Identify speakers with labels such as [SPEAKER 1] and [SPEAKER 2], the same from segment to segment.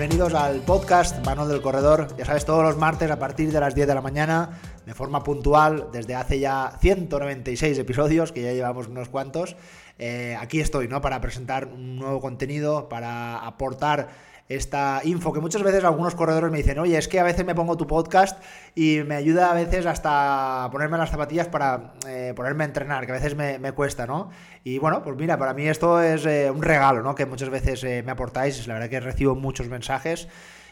[SPEAKER 1] Bienvenidos al podcast Manuel del Corredor. Ya sabes, todos los martes a partir de las 10 de la mañana, de forma puntual, desde hace ya 196 episodios, que ya llevamos unos cuantos. Eh, aquí estoy, ¿no? Para presentar un nuevo contenido, para aportar esta info que muchas veces algunos corredores me dicen, oye, es que a veces me pongo tu podcast y me ayuda a veces hasta ponerme las zapatillas para eh, ponerme a entrenar, que a veces me, cuesta, ¿no? Y bueno, pues mira, para mí esto es eh, un regalo, ¿no? Que muchas veces eh, me aportáis, la verdad que recibo muchos mensajes.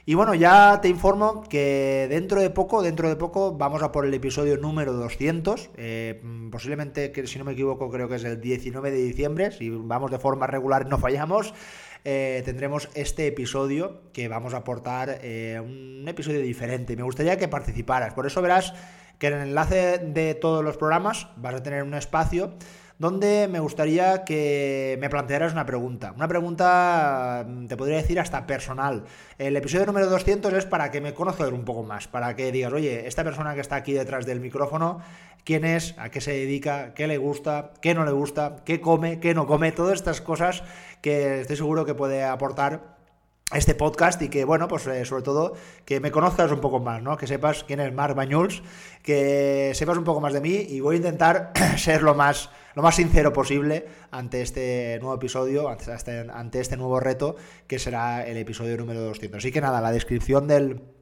[SPEAKER 1] Y bueno, ya te informo que dentro de poco, dentro de poco, vamos a por el episodio número 200. posiblemente, que si no me equivoco, creo que es el 19 de diciembre. Si vamos de forma regular, no fallamos. Eh, tendremos este episodio que vamos a aportar eh, un episodio diferente. Me gustaría que participaras. Por eso verás que en el enlace de todos los programas vas a tener un espacio donde me gustaría que me plantearas una pregunta. Una pregunta, mm, te podría decir, hasta personal. El episodio número 200 es para que me conozcas un poco más, para que digas, oye, esta persona que está aquí detrás del micrófono, ¿quién es? ¿A qué se dedica? ¿Qué le gusta? ¿Qué no le gusta? ¿Qué come? ¿Qué no come? Todas estas cosas que estoy seguro que puede aportar este podcast y que, bueno, pues eh, sobre todo que me conozcas un poco más, ¿no? Que sepas quién es Marc Bañuls, que sepas un poco más de mí y voy a intentar ser lo más, lo más sincero posible ante este nuevo episodio, ante este, ante este nuevo reto que será el episodio número 200. Así que nada, la descripción del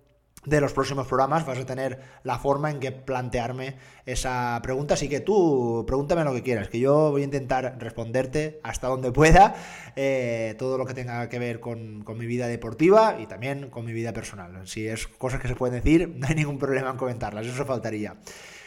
[SPEAKER 1] de los próximos programas vas a tener la forma en que plantearme esa pregunta. Así que tú pregúntame lo que quieras, que yo voy a intentar responderte hasta donde pueda eh, todo lo que tenga que ver con, con, mi vida deportiva y también con mi vida personal. Si es cosas que se pueden decir, no hay ningún problema en comentarlas, eso faltaría.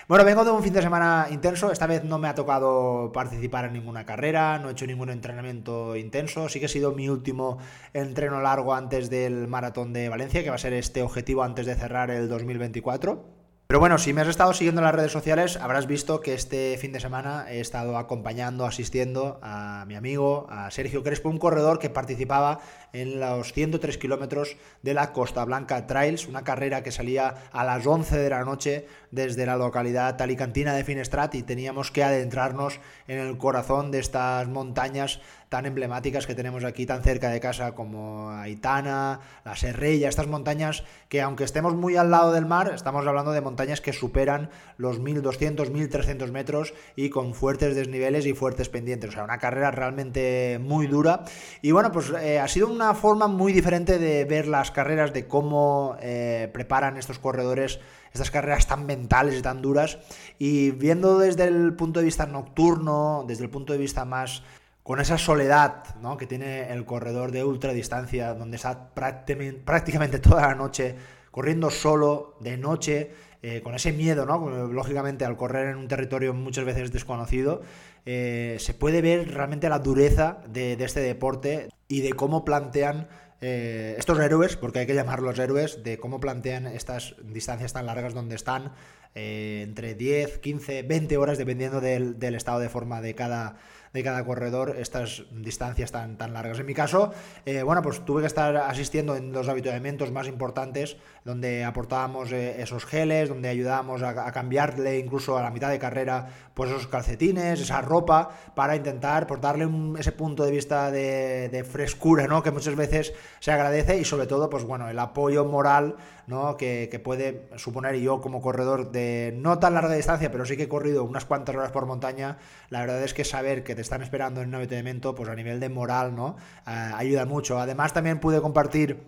[SPEAKER 1] Bueno, vengo de un fin de semana intenso. Esta vez no me ha tocado participar en ninguna carrera, no he hecho ningún entrenamiento intenso. Sí que ha sido mi último entreno largo antes del maratón de Valencia, que va a ser este objetivo antes de cerrar el 2024. Pero bueno, si me has estado siguiendo en las redes sociales, habrás visto que este fin de semana he estado acompañando, asistiendo a mi amigo, a Sergio Crespo, un corredor que participaba en los 103 kilómetros de la Costa Blanca Trails, una carrera que salía a las 11 de la noche desde la localidad alicantina de Finestrat y teníamos que adentrarnos en el corazón de estas montañas tan emblemáticas que tenemos aquí tan cerca de casa como Aitana, la Serrella, estas montañas que aunque estemos muy al lado del mar, estamos hablando de montañas que superan los 1200, 1300 metros y con fuertes desniveles y fuertes pendientes, o sea, una carrera realmente muy dura. Y bueno, pues eh, ha sido una forma muy diferente de ver las carreras, de cómo eh, preparan estos corredores estas carreras tan mentales y tan duras. Y viendo desde el punto de vista nocturno, desde el punto de vista más con esa soledad ¿no? que tiene el corredor de ultradistancia, donde está prácticamente toda la noche corriendo solo, de noche, eh, con ese miedo, ¿no? lógicamente al correr en un territorio muchas veces desconocido, eh, se puede ver realmente la dureza de, este deporte y de cómo plantean eh, estos héroes, porque hay que llamarlos héroes, de cómo plantean estas distancias tan largas donde están entre 10, 15, 20 horas, dependiendo del estado de forma de cada de cada corredor estas distancias tan, tan largas. En mi caso, eh, bueno, pues tuve que estar asistiendo en los habituamientos más importantes, donde aportábamos eh, esos geles, donde ayudábamos a, cambiarle incluso a la mitad de carrera, pues esos calcetines, esa ropa, para intentar pues, darle ese punto de vista de, frescura, ¿no? Que muchas veces se agradece y sobre todo, pues bueno, el apoyo moral, ¿no? Que, que puede suponer yo como corredor de no tan larga distancia, pero sí que he corrido unas cuantas horas por montaña, la verdad es que saber que te están esperando en un avituallamiento, pues a nivel de moral, ¿no? Eh, ayuda mucho. Además, también pude compartir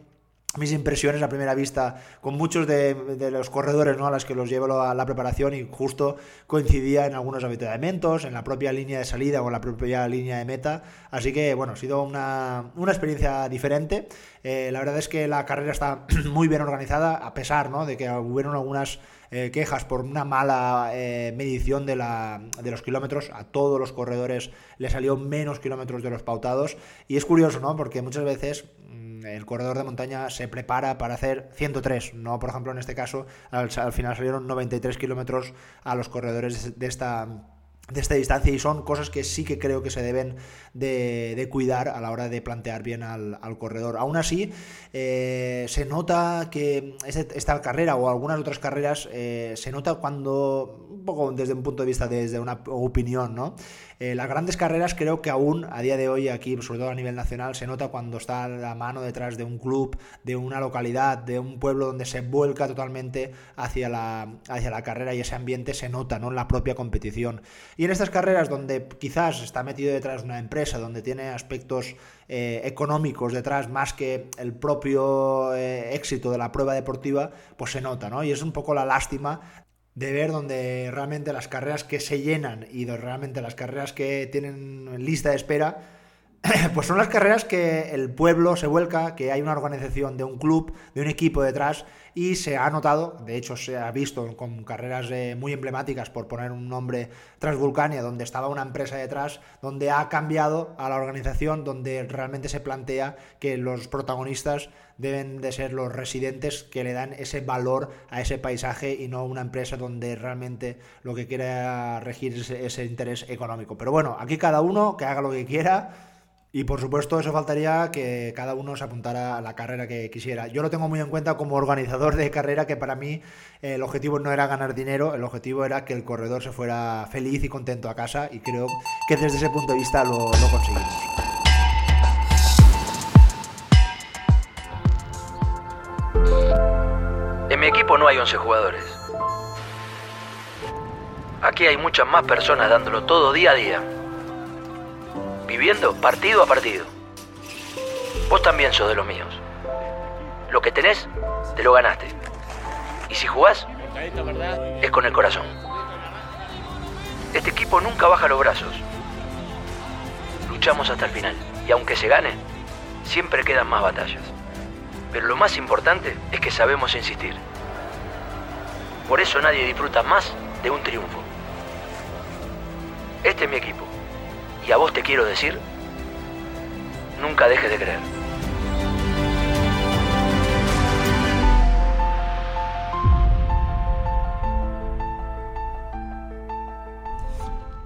[SPEAKER 1] mis impresiones a primera vista con muchos de, los corredores ¿no? a los que los llevo a la preparación y justo coincidía en algunos avituallamientos, en la propia línea de salida o en la propia línea de meta. Así que bueno, ha sido una, experiencia diferente. Eh, la verdad es que la carrera está muy bien organizada, a pesar ¿no? de que hubieron algunas eh, quejas por una mala eh, medición de, la, de los kilómetros. A todos los corredores le salió menos kilómetros de los pautados. Y es curioso, ¿no? Porque muchas veces el corredor de montaña se prepara para hacer 103, no por ejemplo en este caso al, final salieron 93 kilómetros a los corredores de esta de esta distancia y son cosas que sí que creo que se deben de, cuidar a la hora de plantear bien al, corredor. Aún así, eh, se nota que esta carrera o algunas otras carreras eh, se nota cuando, un poco desde un punto de vista, desde una opinión, ¿no? Eh, las grandes carreras creo que aún a día de hoy aquí, sobre todo a nivel nacional, se nota cuando está la mano detrás de un club, de una localidad, de un pueblo donde se vuelca totalmente hacia la, hacia la carrera y ese ambiente se nota ¿no? en la propia competición. Y en estas carreras donde quizás está metido detrás una empresa, donde tiene aspectos eh, económicos detrás más que el propio eh, éxito de la prueba deportiva, pues se nota, ¿no? Y es un poco la lástima de ver donde realmente las carreras que se llenan y realmente las carreras que tienen lista de espera, pues son las carreras que el pueblo se vuelca, que hay una organización de un club, de un equipo detrás y se ha notado, de hecho se ha visto con carreras eh, muy emblemáticas, por poner un nombre, Transvulcania, donde estaba una empresa detrás, donde ha cambiado a la organización, donde realmente se plantea que los protagonistas deben de ser los residentes que le dan ese valor a ese paisaje y no una empresa donde realmente lo que quiera regir es ese interés económico. Pero bueno, aquí cada uno que haga lo que quiera y por supuesto, eso faltaría que cada uno se apuntara a la carrera que quisiera. Yo lo tengo muy en cuenta como organizador de carrera, que para mí eh, el objetivo no era ganar dinero, el objetivo era que el corredor se fuera feliz y contento a casa, y creo que desde ese punto de vista lo, lo conseguimos.
[SPEAKER 2] En mi equipo no hay 11 jugadores. Aquí hay muchas más personas dándolo todo día a día viviendo partido a partido. Vos también sos de los míos. Lo que tenés, te lo ganaste. Y si jugás, es con el corazón. Este equipo nunca baja los brazos. Luchamos hasta el final. Y aunque se gane, siempre quedan más batallas. Pero lo más importante es que sabemos insistir. Por eso nadie disfruta más de un triunfo. Este es mi equipo. Y a vos te quiero decir, nunca dejes de creer.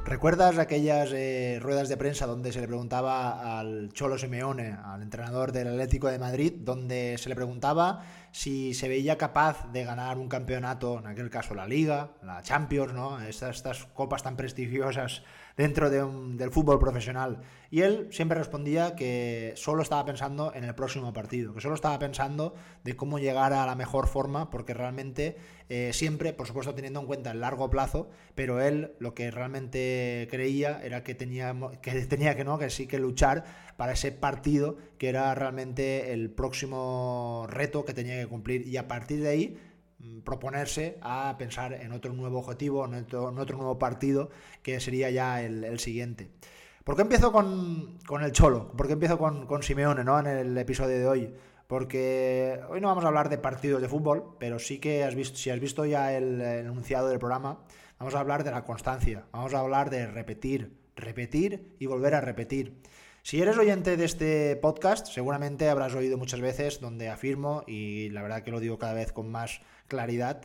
[SPEAKER 1] ¿Recuerdas aquellas eh, ruedas de prensa donde se le preguntaba al Cholo Simeone, al entrenador del Atlético de Madrid, donde se le preguntaba si se veía capaz de ganar un campeonato, en aquel caso la Liga, la Champions, ¿no? Estas, estas copas tan prestigiosas dentro del fútbol profesional. Y él siempre respondía que solo estaba pensando en el próximo partido, que solo estaba pensando de cómo llegar a la mejor forma, porque realmente eh, siempre, por supuesto, teniendo en cuenta el largo plazo, pero él lo que realmente creía era que tenía que, tenía que, ¿no? que sí que luchar para ese partido que era realmente el próximo reto que tenía que cumplir. Y a partir de ahí proponerse a pensar en otro nuevo objetivo, en otro, nuevo partido, que sería ya el, siguiente. ¿Por qué empiezo con, el Cholo? ¿Por qué empiezo con, con, Simeone ¿no? en el episodio de hoy? Porque hoy no vamos a hablar de partidos de fútbol, pero sí que has visto, si has visto ya el, el enunciado del programa, vamos a hablar de la constancia, vamos a hablar de repetir, repetir y volver a repetir. Si eres oyente de este podcast, seguramente habrás oído muchas veces donde afirmo, y la verdad que lo digo cada vez con más claridad,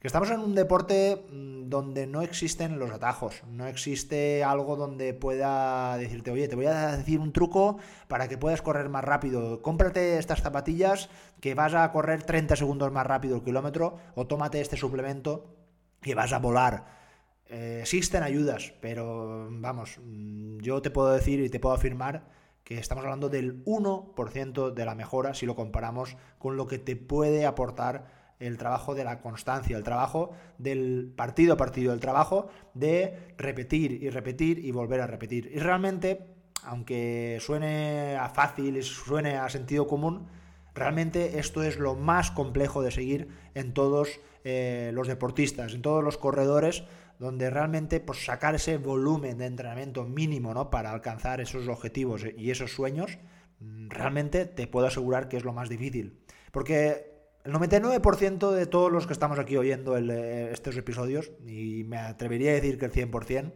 [SPEAKER 1] que estamos en un deporte mm, donde no existen los atajos, no existe algo donde pueda decirte, oye, te voy a decir un truco para que puedas correr más rápido, cómprate estas zapatillas que vas a correr 30 segundos más rápido el kilómetro o tómate este suplemento que vas a volar. Eh, existen ayudas, pero vamos, mm, yo te puedo decir y te puedo afirmar que estamos hablando del 1% de la mejora si lo comparamos con lo que te puede aportar el trabajo de la constancia, el trabajo del partido a partido, el trabajo de repetir y repetir y volver a repetir. Y realmente, aunque suene a fácil y suene a sentido común, realmente esto es lo más complejo de seguir en todos eh, los deportistas, en todos los corredores, donde realmente pues, sacar ese volumen de entrenamiento mínimo ¿no? para alcanzar esos objetivos y esos sueños, mm, realmente te puedo asegurar que es lo más difícil. Porque el 99% de todos los que estamos aquí oyendo eh, estos episodios, y me atrevería a decir que el 100%,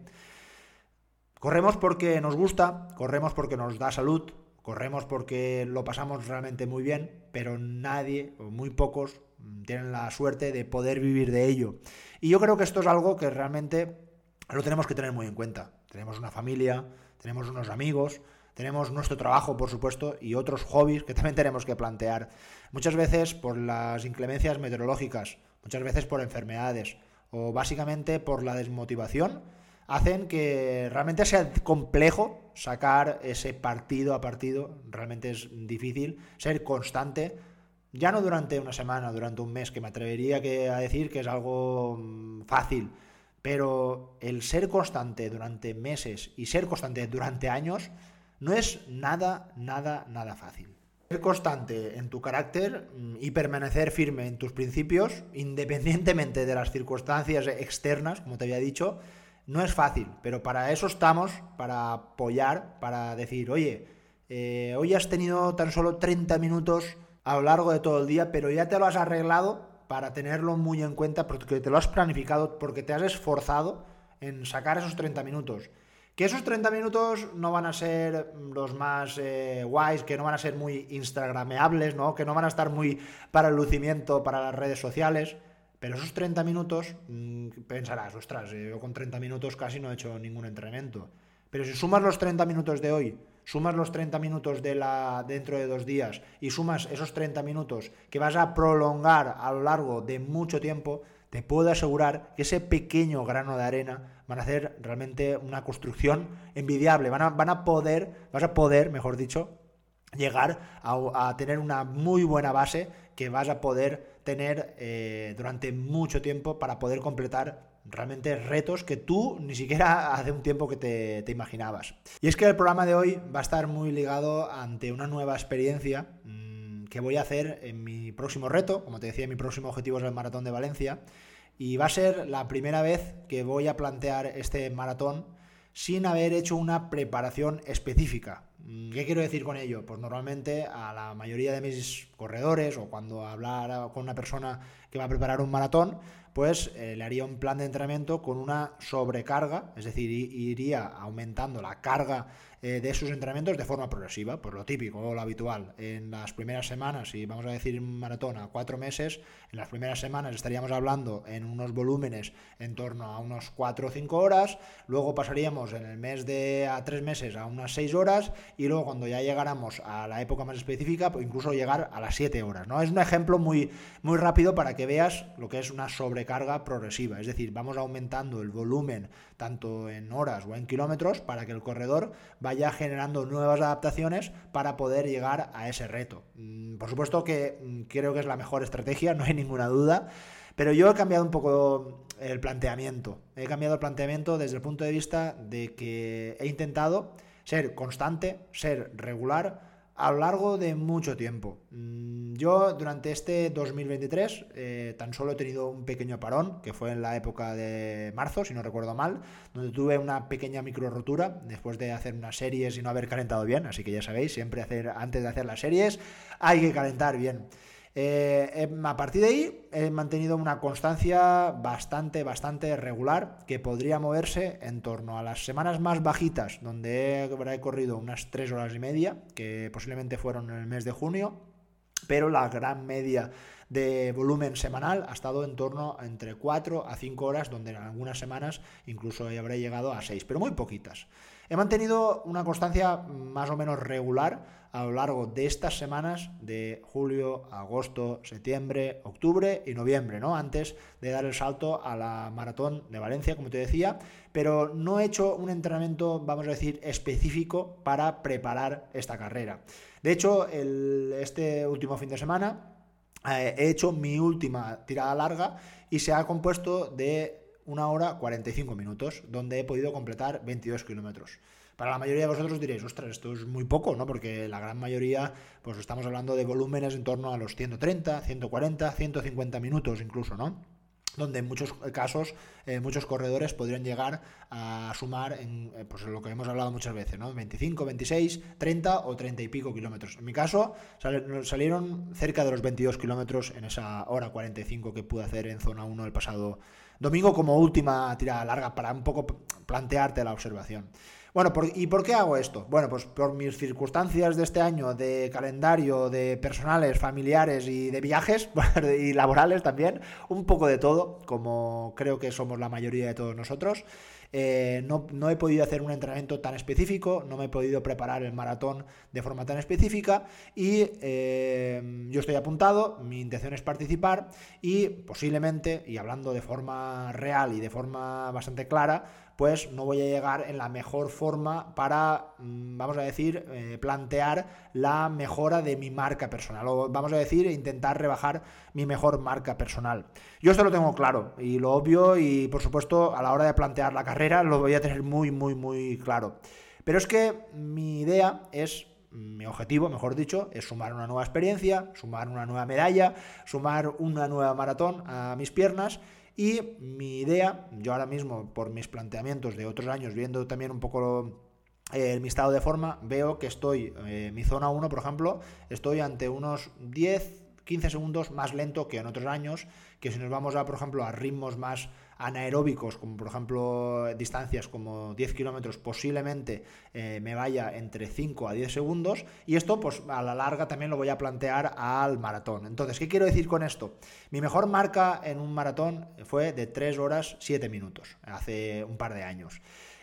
[SPEAKER 1] corremos porque nos gusta, corremos porque nos da salud, corremos porque lo pasamos realmente muy bien, pero nadie, o muy pocos, tienen la suerte de poder vivir de ello. Y yo creo que esto es algo que realmente lo tenemos que tener muy en cuenta. Tenemos una familia, tenemos unos amigos, tenemos nuestro trabajo, por supuesto, y otros hobbies que también tenemos que plantear. Muchas veces por las inclemencias meteorológicas, muchas veces por enfermedades o básicamente por la desmotivación, hacen que realmente sea complejo sacar ese partido a partido. Realmente es difícil ser constante. Ya no durante una semana, durante un mes, que me atrevería a decir que es algo mm, fácil, pero el ser constante durante meses y ser constante durante años no es nada, nada, nada fácil. Ser constante en tu carácter mm, y permanecer firme en tus principios, independientemente de las circunstancias externas, como te había dicho, no es fácil, pero para eso estamos, para apoyar, para decir, oye, eh, hoy has tenido tan solo 30 minutos a lo largo de todo el día, pero ya te lo has arreglado para tenerlo muy en cuenta, porque te lo has planificado, porque te has esforzado en sacar esos 30 minutos. Que esos 30 minutos no van a ser los más eh, guays, que no van a ser muy instagrameables, ¿no? que no van a estar muy para el lucimiento, para las redes sociales. Pero esos 30 minutos, mm, pensarás, ostras, yo con 30 minutos casi no he hecho ningún entrenamiento. Pero si sumas los 30 minutos de hoy, sumas los 30 minutos de la dentro de dos días y sumas esos 30 minutos que vas a prolongar a lo largo de mucho tiempo, te puedo asegurar que ese pequeño grano de arena van a hacer realmente una construcción envidiable. Van a, van a poder, vas a poder, mejor dicho, llegar a, tener una muy buena base que vas a poder tener eh, durante mucho tiempo para poder completar realmente retos que tú ni siquiera hace un tiempo que te, te, imaginabas. Y es que el programa de hoy va a estar muy ligado ante una nueva experiencia mmm, que voy a hacer en mi próximo reto, como te decía, mi próximo objetivo es el Maratón de Valencia, y va a ser la primera vez que voy a plantear este maratón sin haber hecho una preparación específica. ¿Qué quiero decir con ello? Pues normalmente a la mayoría de mis corredores o cuando hablar con una persona que va a preparar un maratón, pues eh, le haría un plan de entrenamiento con una sobrecarga, es decir, iría aumentando la carga eh, de sus entrenamientos de forma progresiva, por lo típico o lo habitual. En las primeras semanas, si vamos a decir maratón a cuatro meses, en las primeras semanas estaríamos hablando en unos volúmenes en torno a unos cuatro o cinco horas, luego pasaríamos en el mes de a tres meses a unas seis horas y luego cuando ya llegáramos a la época más específica, pues incluso llegar a las siete horas. ¿no? Es un ejemplo muy, muy rápido para que veas lo que es una sobrecarga progresiva, es decir, vamos aumentando el volumen tanto en horas o en kilómetros para que el corredor vaya generando nuevas adaptaciones para poder llegar a ese reto. Mm, por supuesto que mm, creo que es la mejor estrategia, no hay ninguna duda, pero yo he cambiado un poco el planteamiento. He cambiado el planteamiento desde el punto de vista de que he intentado ser constante, ser regular, a lo largo de mucho tiempo. Mm, yo durante este 2023 eh, tan solo he tenido un pequeño parón, que fue en la época de marzo, si no recuerdo mal, donde tuve una pequeña micro rotura después de hacer unas series y no haber calentado bien, así que ya sabéis, siempre hacer, antes de hacer las series hay que calentar bien. Eh, em, a partir de ahí he mantenido una constancia bastante, bastante regular que podría moverse en torno a las semanas más bajitas, donde he, corrido unas 3 horas y media, que posiblemente fueron en el mes de junio, pero la gran media de volumen semanal ha estado en torno a entre 4 a 5 horas, donde en algunas semanas incluso habré llegado a 6, pero muy poquitas. He mantenido una constancia más o menos regular a lo largo de estas semanas de julio, agosto, septiembre, octubre y noviembre, ¿no? Antes de dar el salto a la maratón de Valencia, como te decía, pero no he hecho un entrenamiento, vamos a decir, específico para preparar esta carrera. De hecho, este último fin de semana eh, he hecho mi última tirada larga y se ha compuesto de una hora 45 minutos, donde he podido completar 22 kilómetros. Para la mayoría de vosotros diréis, ostras, esto es muy poco, ¿no? Porque la gran mayoría, pues estamos hablando de volúmenes en torno a los 130, 140, 150 minutos incluso, ¿no? donde en muchos casos eh, muchos corredores podrían llegar a sumar en eh, pues lo que hemos hablado muchas veces, ¿no? 25, 26, 30 o 30 y pico kilómetros. En mi caso salieron cerca de los 22 kilómetros en esa hora 45 que pude hacer en zona 1 el pasado domingo como última tirada larga para un poco plantearte la observación. Bueno, ¿y por qué hago esto? Bueno, pues por mis circunstancias de este año, de calendario, de personales, familiares y de viajes y laborales también, un poco de todo, como creo que somos la mayoría de todos nosotros. Eh, no, he podido hacer un entrenamiento tan específico, no me he podido preparar el maratón de forma tan específica y eh, yo estoy apuntado, mi intención es participar y posiblemente, y hablando de forma real y de forma bastante clara, pues no voy a llegar en la mejor forma para, mm, vamos a decir, eh, plantear la mejora de mi marca personal. O vamos a decir, intentar rebajar mi mejor marca personal. Yo esto lo tengo claro y lo obvio y por supuesto a la hora de plantear la carrera lo voy a tener muy, muy, muy claro. Pero es que mi idea es mi objetivo, mejor dicho, es sumar una nueva experiencia, sumar una nueva medalla, sumar una nueva maratón a mis piernas y mi idea, yo ahora mismo, por mis planteamientos de otros años, viendo también un poco eh, mi estado de forma, veo que estoy, eh, mi zona 1, por ejemplo, estoy ante unos 10, 15 segundos más lento que en otros años, que si nos vamos a, por ejemplo, a ritmos más anaeróbicos, como por ejemplo distancias como 10 kilómetros, posiblemente eh, me vaya entre 5 a 10 segundos. Y esto, pues a la larga también lo voy a plantear al maratón. Entonces, ¿qué quiero decir con esto? Mi mejor marca en un maratón fue de 3 horas 7 minutos, hace un par de años.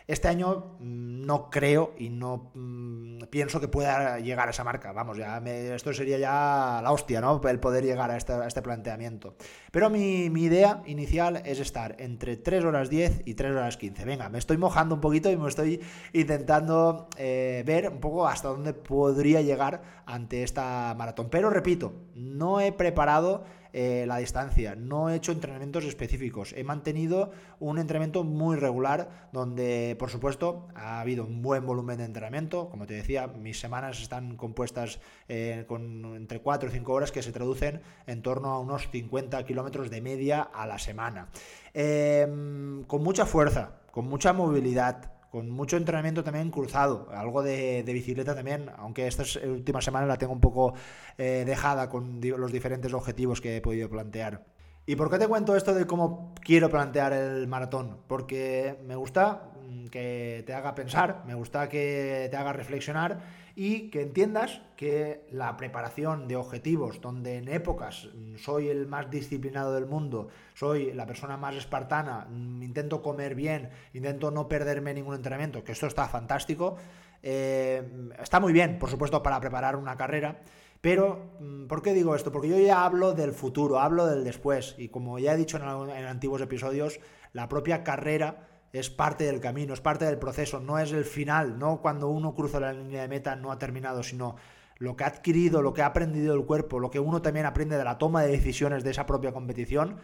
[SPEAKER 1] Este año mm, no creo y no mm, pienso que pueda llegar a esa marca. Vamos, ya esto sería ya la hostia, ¿no? El poder llegar a este, planteamiento. Pero mi, idea inicial es estar entre 3 horas 10 y 3 horas 15. Venga, me estoy mojando un poquito y me estoy intentando eh, ver un poco hasta dónde podría llegar ante esta maratón. Pero repito, no he preparado eh, la distancia, no he hecho entrenamientos específicos, he mantenido un entrenamiento muy regular donde por supuesto ha habido un buen volumen de entrenamiento, como te decía, mis semanas están compuestas eh, con entre 4 y 5 horas que se traducen en torno a unos 50 kilómetros de media a la semana. Em, con mucha fuerza, con mucha movilidad, con mucho entrenamiento también cruzado, algo de, bicicleta también, aunque estas últimas semanas la tengo un poco eh, dejada con los diferentes objetivos que he podido plantear. ¿Y por qué te cuento esto de cómo quiero plantear el maratón? Porque me gusta mm, que te haga pensar, me gusta que te haga reflexionar y que entiendas que la preparación de objetivos, donde en épocas mm, soy el más disciplinado del mundo, soy la persona más espartana, mm, intento comer bien, intento no perderme ningún entrenamiento, que esto está fantástico, eh, está muy bien, por supuesto, para preparar una carrera. Pero, mm, ¿por qué digo esto? Porque yo ya hablo del futuro, hablo del después. Y como ya he dicho en, en antiguos episodios, la propia carrera es parte del camino, es parte del proceso, no es el final, no cuando uno cruza la línea de meta no ha terminado, sino lo que ha adquirido, lo que ha aprendido el cuerpo, lo que uno también aprende de la toma de decisiones de esa propia competición,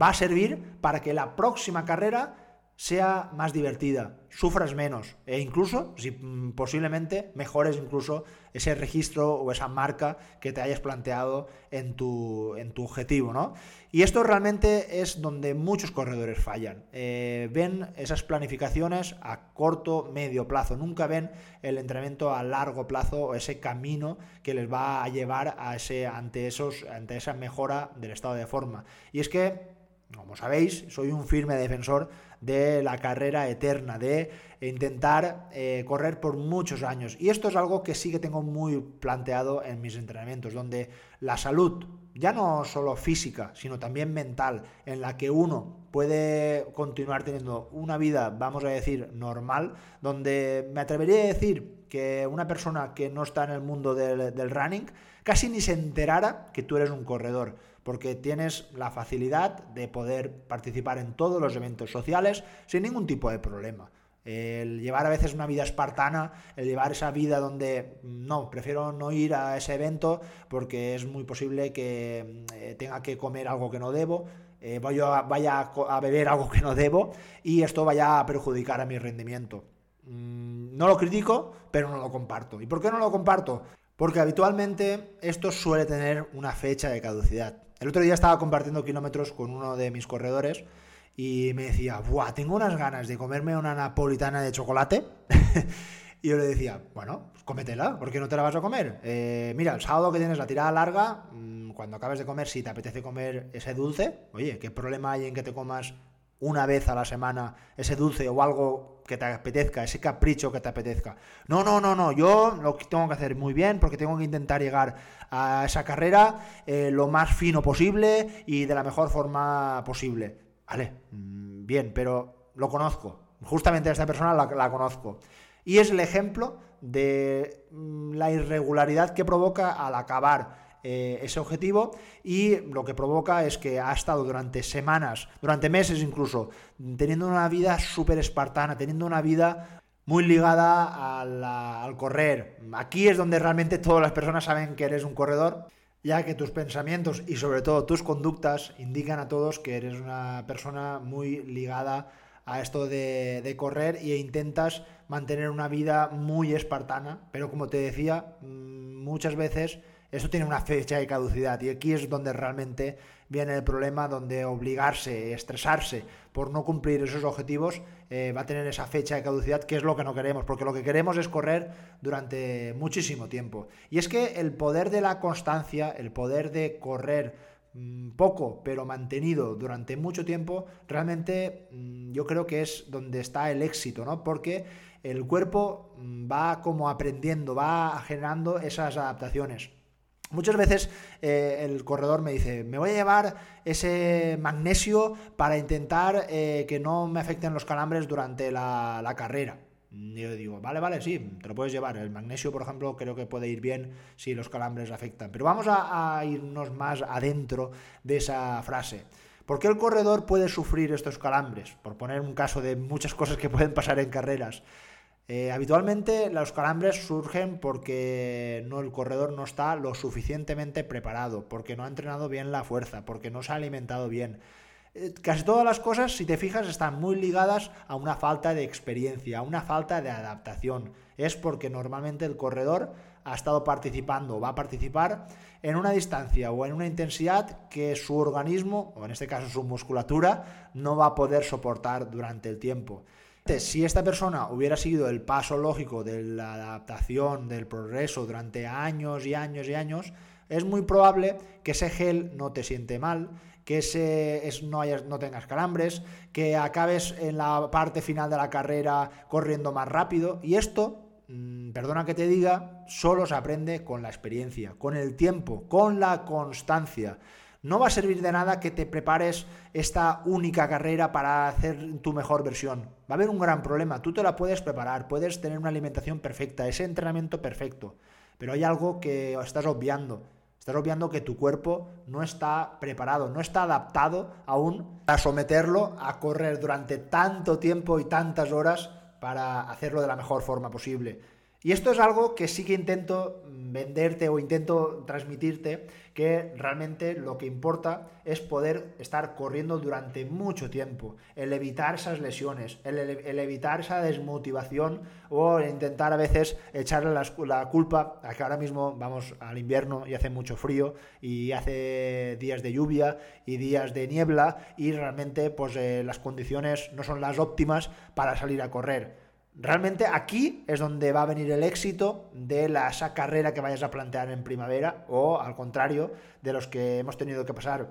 [SPEAKER 1] va a servir para que la próxima carrera sea más divertida, sufras menos e incluso, si mm, posiblemente, mejores incluso ese registro o esa marca que te hayas planteado en tu, en tu objetivo, ¿no? Y esto realmente es donde muchos corredores fallan. Eh, ven esas planificaciones a corto, medio plazo, nunca ven el entrenamiento a largo plazo o ese camino que les va a llevar a ese, ante, esos, ante esa mejora del estado de forma. Y es que como sabéis, soy un firme defensor de la carrera eterna, de intentar eh, correr por muchos años. Y esto es algo que sí que tengo muy planteado en mis entrenamientos, donde la salud, ya no solo física, sino también mental, en la que uno puede continuar teniendo una vida, vamos a decir, normal, donde me atrevería a decir que una persona que no está en el mundo del, del running casi ni se enterara que tú eres un corredor porque tienes la facilidad de poder participar en todos los eventos sociales sin ningún tipo de problema. El llevar a veces una vida espartana, el llevar esa vida donde no, prefiero no ir a ese evento porque es muy posible que eh, tenga que comer algo que no debo, eh, vaya, vaya a beber algo que no debo y esto vaya a perjudicar a mi rendimiento. Mm, no lo critico, pero no lo comparto. ¿Y por qué no lo comparto? Porque habitualmente esto suele tener una fecha de caducidad. El otro día estaba compartiendo kilómetros con uno de mis corredores y me decía, ¡buah! Tengo unas ganas de comerme una napolitana de chocolate. y yo le decía, bueno, pues cómetela, ¿por qué no te la vas a comer? Eh, mira, el sábado que tienes la tirada larga, mm, cuando acabes de comer, si te apetece comer ese dulce, oye, ¿qué problema hay en que te comas una vez a la semana ese dulce o algo que te apetezca, ese capricho que te apetezca. No, no, no, no, yo lo tengo que hacer muy bien porque tengo que intentar llegar a esa carrera eh, lo más fino posible y de la mejor forma posible. Vale, mm, bien, pero lo conozco. Justamente esta persona la, conozco. Y es el ejemplo de mm, la irregularidad que provoca al acabar eh, ese objetivo y lo que provoca es que ha estado durante semanas, durante meses incluso, teniendo una vida súper espartana, teniendo una vida muy ligada al correr. Aquí es donde realmente todas las personas saben que eres un corredor ya que tus pensamientos y sobre todo tus conductas indican a todos que eres una persona muy ligada a esto de, correr e intentas mantener una vida muy espartana, pero como te decía, mm, muchas veces eso tiene una fecha de caducidad y aquí es donde realmente viene el problema, donde obligarse, estresarse por no cumplir esos objetivos eh, va a tener esa fecha de caducidad, que es lo que no queremos, porque lo que queremos es correr durante muchísimo tiempo. Y es que el poder de la constancia, el poder de correr mm, poco pero mantenido durante mucho tiempo, realmente mm, yo creo que es donde está el éxito, ¿no? Porque el cuerpo mm, va como aprendiendo, va generando esas adaptaciones. Muchas veces eh, el corredor me dice, me voy a llevar ese magnesio para intentar eh, que no me afecten los calambres durante la, carrera. Y yo digo, vale, vale, sí, te lo puedes llevar. El magnesio, por ejemplo, creo que puede ir bien si los calambres afectan. Pero vamos a, a irnos más adentro de esa frase. ¿Por qué el corredor puede sufrir estos calambres? Por poner un caso de muchas cosas que pueden pasar en carreras. Eh, habitualmente los calambres surgen porque no, el corredor no está lo suficientemente preparado, porque no ha entrenado bien la fuerza, porque no se ha alimentado bien. Eh, casi todas las cosas, si te fijas, están muy ligadas a una falta de experiencia, a una falta de adaptación. Es porque normalmente el corredor ha estado participando o va a participar en una distancia o en una intensidad que su organismo, o en este caso su musculatura, no va a poder soportar durante el tiempo. Si esta persona hubiera seguido el paso lógico de la adaptación, del progreso durante años y años y años, es muy probable que ese gel no te siente mal, que ese, no, no tengas calambres, que acabes en la parte final de la carrera corriendo más rápido. Y esto, mm, perdona que te diga, solo se aprende con la experiencia, con el tiempo, con la constancia. No va a servir de nada que te prepares esta única carrera para hacer tu mejor versión. Va a haber un gran problema. Tú te la puedes preparar, puedes tener una alimentación perfecta, ese entrenamiento perfecto. Pero hay algo que estás obviando. Estás obviando que tu cuerpo no está preparado, no está adaptado aún a someterlo a correr durante tanto tiempo y tantas horas para hacerlo de la mejor forma posible. Y esto es algo que sí que intento venderte o intento transmitirte que realmente lo que importa es poder estar corriendo durante mucho tiempo, el evitar esas lesiones, el, evitar esa desmotivación o intentar a veces echarle la, culpa a que ahora mismo vamos al invierno y hace mucho frío y hace días de lluvia y días de niebla y realmente pues eh, las condiciones no son las óptimas para salir a correr. Realmente aquí es donde va a venir el éxito de la, esa carrera que vayas a plantear en primavera o al contrario de los que hemos tenido que pasar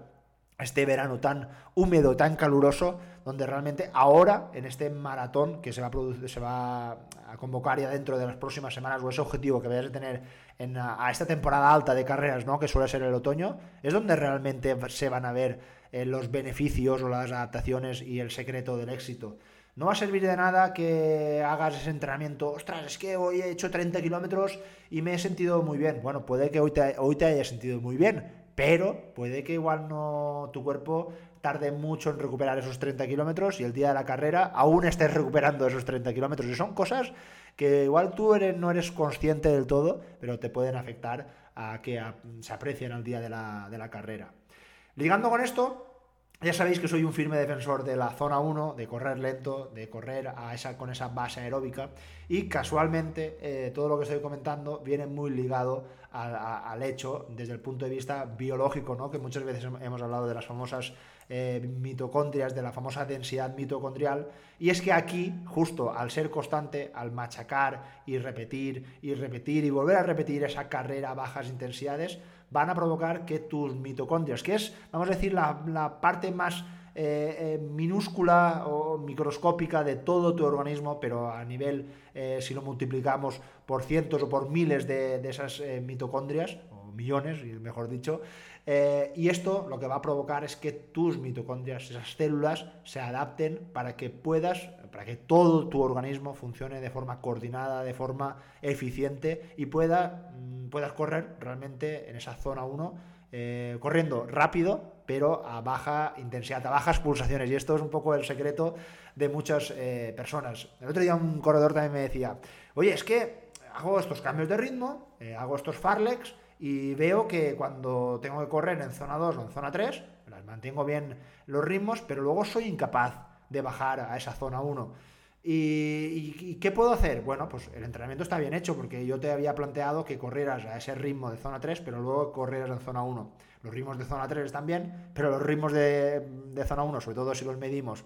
[SPEAKER 1] este verano tan húmedo, tan caluroso, donde realmente ahora en este maratón que se va a, producir, se va a convocar ya dentro de las próximas semanas o ese objetivo que vayas a tener en, a, esta temporada alta de carreras, ¿no? que suele ser el otoño, es donde realmente se van a ver eh, los beneficios o las adaptaciones y el secreto del éxito. No va a servir de nada que hagas ese entrenamiento. Ostras, es que hoy he hecho 30 kilómetros y me he sentido muy bien. Bueno, puede que hoy te, hoy hayas sentido muy bien, pero puede que igual no tu cuerpo tarde mucho en recuperar esos 30 kilómetros y el día de la carrera aún estés recuperando esos 30 kilómetros. Y son cosas que igual tú eres, no eres consciente del todo, pero te pueden afectar a que se aprecien al día de la, de la carrera. Ligando con esto, ya sabéis que soy un firme defensor de la zona 1, de correr lento, de correr con esa base aeróbica y casualmente eh, todo lo que estoy comentando viene muy ligado al hecho desde el punto de vista biológico, ¿no? que muchas veces hemos hablado de las famosas eh, mitocondrias, de la famosa densidad mitocondrial, y es que aquí, justo al ser constante, al machacar y repetir y repetir y volver a repetir esa carrera a bajas intensidades, van a provocar que tus mitocondrias, que es, vamos a decir, la, parte más eh, eh, minúscula o microscópica de todo tu organismo, pero a nivel, eh, si lo multiplicamos por cientos o por miles de, esas mitocondrias, millones, mejor dicho. Y esto lo que va a provocar es que tus mitocondrias, esas células, se adapten para que puedas, para que todo tu organismo funcione de forma coordinada, de forma eficiente y pueda, mm, puedas correr realmente en esa zona 1 eh, corriendo rápido, pero a baja intensidad, a bajas pulsaciones. Y esto es un poco el secreto de muchas eh, personas. El otro día un corredor también me decía, oye, es que hago estos cambios de ritmo, eh, hago estos farlex y veo que cuando tengo que correr en zona 2 o en zona 3, las mantengo bien los ritmos, pero luego soy incapaz de bajar a esa zona 1. ¿Y, qué puedo hacer? Bueno, pues el entrenamiento está bien hecho porque yo te había planteado que corrieras a ese ritmo de zona 3, pero luego corrieras en zona 1. Los ritmos de zona 3 están bien, pero los ritmos de, de zona 1, sobre todo si los medimos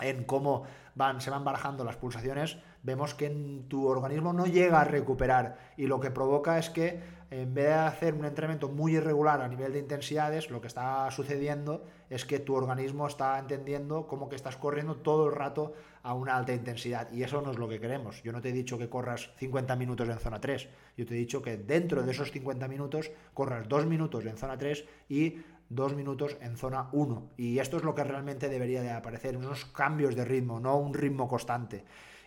[SPEAKER 1] en cómo van, se van barajando las pulsaciones, vemos que en tu organismo no llega a recuperar y lo que provoca es que en vez de hacer un entrenamiento muy irregular a nivel de intensidades, lo que está sucediendo es que tu organismo está entendiendo como que estás corriendo todo el rato a una alta intensidad y eso no es lo que queremos. Yo no te he dicho que corras 50 minutos en zona 3, yo te he dicho que dentro de esos 50 minutos corras 2 minutos en zona 3 y dos minutos en zona 1. Y esto es lo que realmente debería de aparecer, unos cambios de ritmo, no un ritmo constante.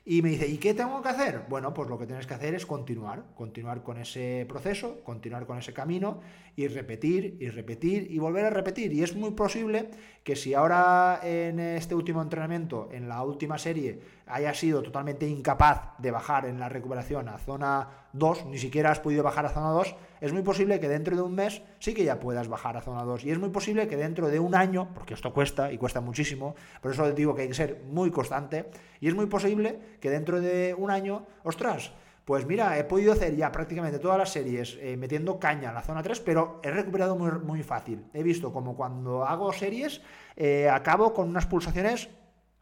[SPEAKER 1] Y me dice, ¿y qué tengo que hacer? Bueno, pues lo que tienes que hacer es continuar, continuar con ese proceso, continuar con ese camino y repetir y repetir y volver a repetir. Y es muy posible que si ahora en este último entrenamiento, en la última serie, haya sido totalmente incapaz de bajar en la recuperación a zona 2, ni siquiera has podido bajar a zona 2, es muy posible que dentro de un mes sí que ya puedas bajar a zona 2. Y es muy posible que dentro de un año, porque esto cuesta y cuesta muchísimo, por eso digo que hay que ser muy constante, y es muy posible que dentro de un año, ostras, pues mira, he podido hacer ya prácticamente todas las series eh, metiendo caña en la zona 3, pero he recuperado muy, muy fácil. He visto como cuando hago series eh, acabo con unas pulsaciones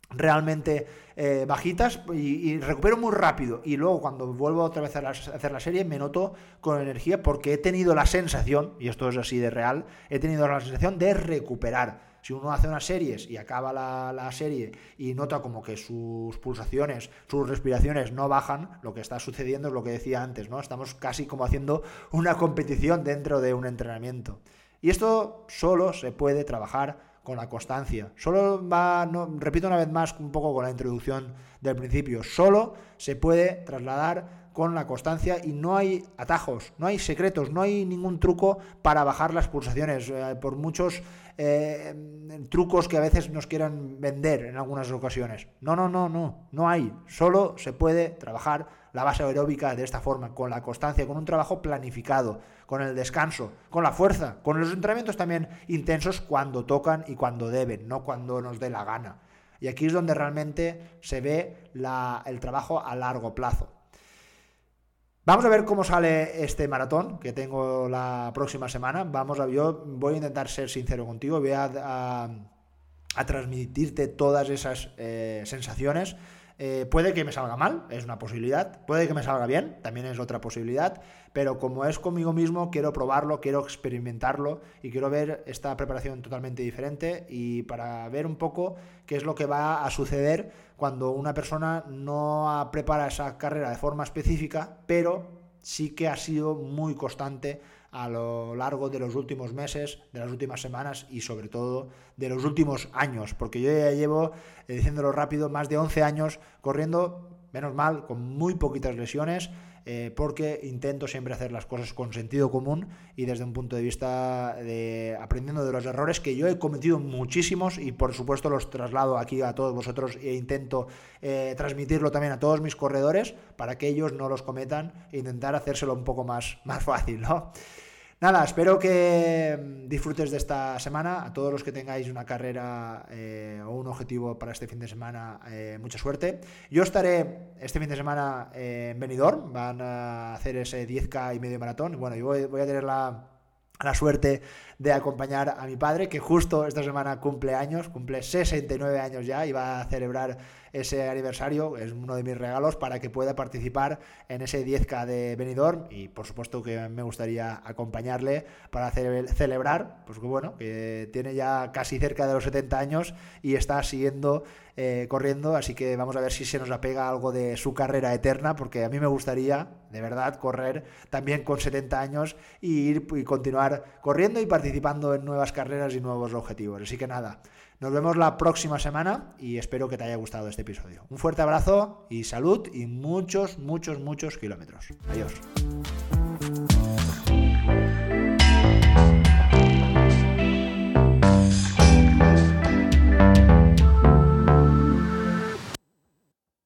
[SPEAKER 1] realmente eh, bajitas y, recupero muy rápido. Y luego cuando vuelvo otra vez a, hacer la serie me noto con energía porque he tenido la sensación, y esto es así de real, he tenido la sensación de recuperar. Si uno hace unas series y acaba la, la, serie y nota como que sus pulsaciones, sus respiraciones no bajan, lo que está sucediendo es lo que decía antes, ¿no? Estamos casi como haciendo una competición dentro de un entrenamiento. Y esto solo se puede trabajar con la constancia. Solo va, no, repito una vez más un poco con la introducción del principio, solo se puede trasladar con la constancia y no hay atajos, no hay secretos, no hay ningún truco para bajar las pulsaciones, eh, por muchos eh, trucos que a veces nos quieran vender en algunas ocasiones. No, no, no, no, no hay. Solo se puede trabajar la base aeróbica de esta forma, con la constancia, con un trabajo planificado, con el descanso, con la fuerza, con los entrenamientos también intensos cuando tocan y cuando deben, no cuando nos dé la gana. Y aquí es donde realmente se ve el trabajo a largo plazo. Vamos a ver cómo sale este maratón que tengo la próxima semana. Vamos a, yo voy a intentar ser sincero contigo, voy a, transmitirte todas esas eh, sensaciones. Eh, puede que me salga mal, es una posibilidad. Puede que me salga bien, también es otra posibilidad. Pero como es conmigo mismo, quiero probarlo, quiero experimentarlo y quiero ver esta preparación totalmente diferente y para ver un poco qué es lo que va a suceder cuando una persona no prepara esa carrera de forma específica, pero sí que ha sido muy constante a lo largo de los últimos meses, de las últimas semanas y sobre todo de los últimos años, porque yo ya llevo, eh, diciéndolo rápido, más de 11 años corriendo, menos mal, con muy poquitas lesiones, eh, porque intento siempre hacer las cosas con sentido común y desde un punto de vista de aprendiendo de los errores que yo he cometido muchísimos y por supuesto los traslado aquí a todos vosotros e intento eh, transmitirlo también a todos mis corredores para que ellos no los cometan e intentar hacérselo un poco más, más fácil, ¿no? Nada, espero que mm, disfrutes de esta semana. A todos los que tengáis una carrera eh, o un objetivo para este fin de semana, eh, mucha suerte. Yo estaré este fin de semana en Benidorm. Van a hacer ese 10K y medio maratón. Bueno, yo voy, a tener la, la suerte de acompañar a mi padre, que justo esta semana cumple años, cumple 69 años ya y va a celebrar ese aniversario, es uno de mis regalos para que pueda participar en ese 10K de Benidorm y por supuesto que me gustaría acompañarle para celebrar, pues que bueno, que tiene ya casi cerca de los 70 años y está siguiendo eh, corriendo, así que vamos a ver si se nos apega algo de su carrera eterna, porque a mí me gustaría, de verdad, correr también con 70 años y ir y continuar corriendo y participando en nuevas carreras y nuevos objetivos. Así que nada, nos vemos la próxima semana y espero que te haya gustado este episodio. Un fuerte abrazo y salud y muchos, muchos, muchos kilómetros. Adiós.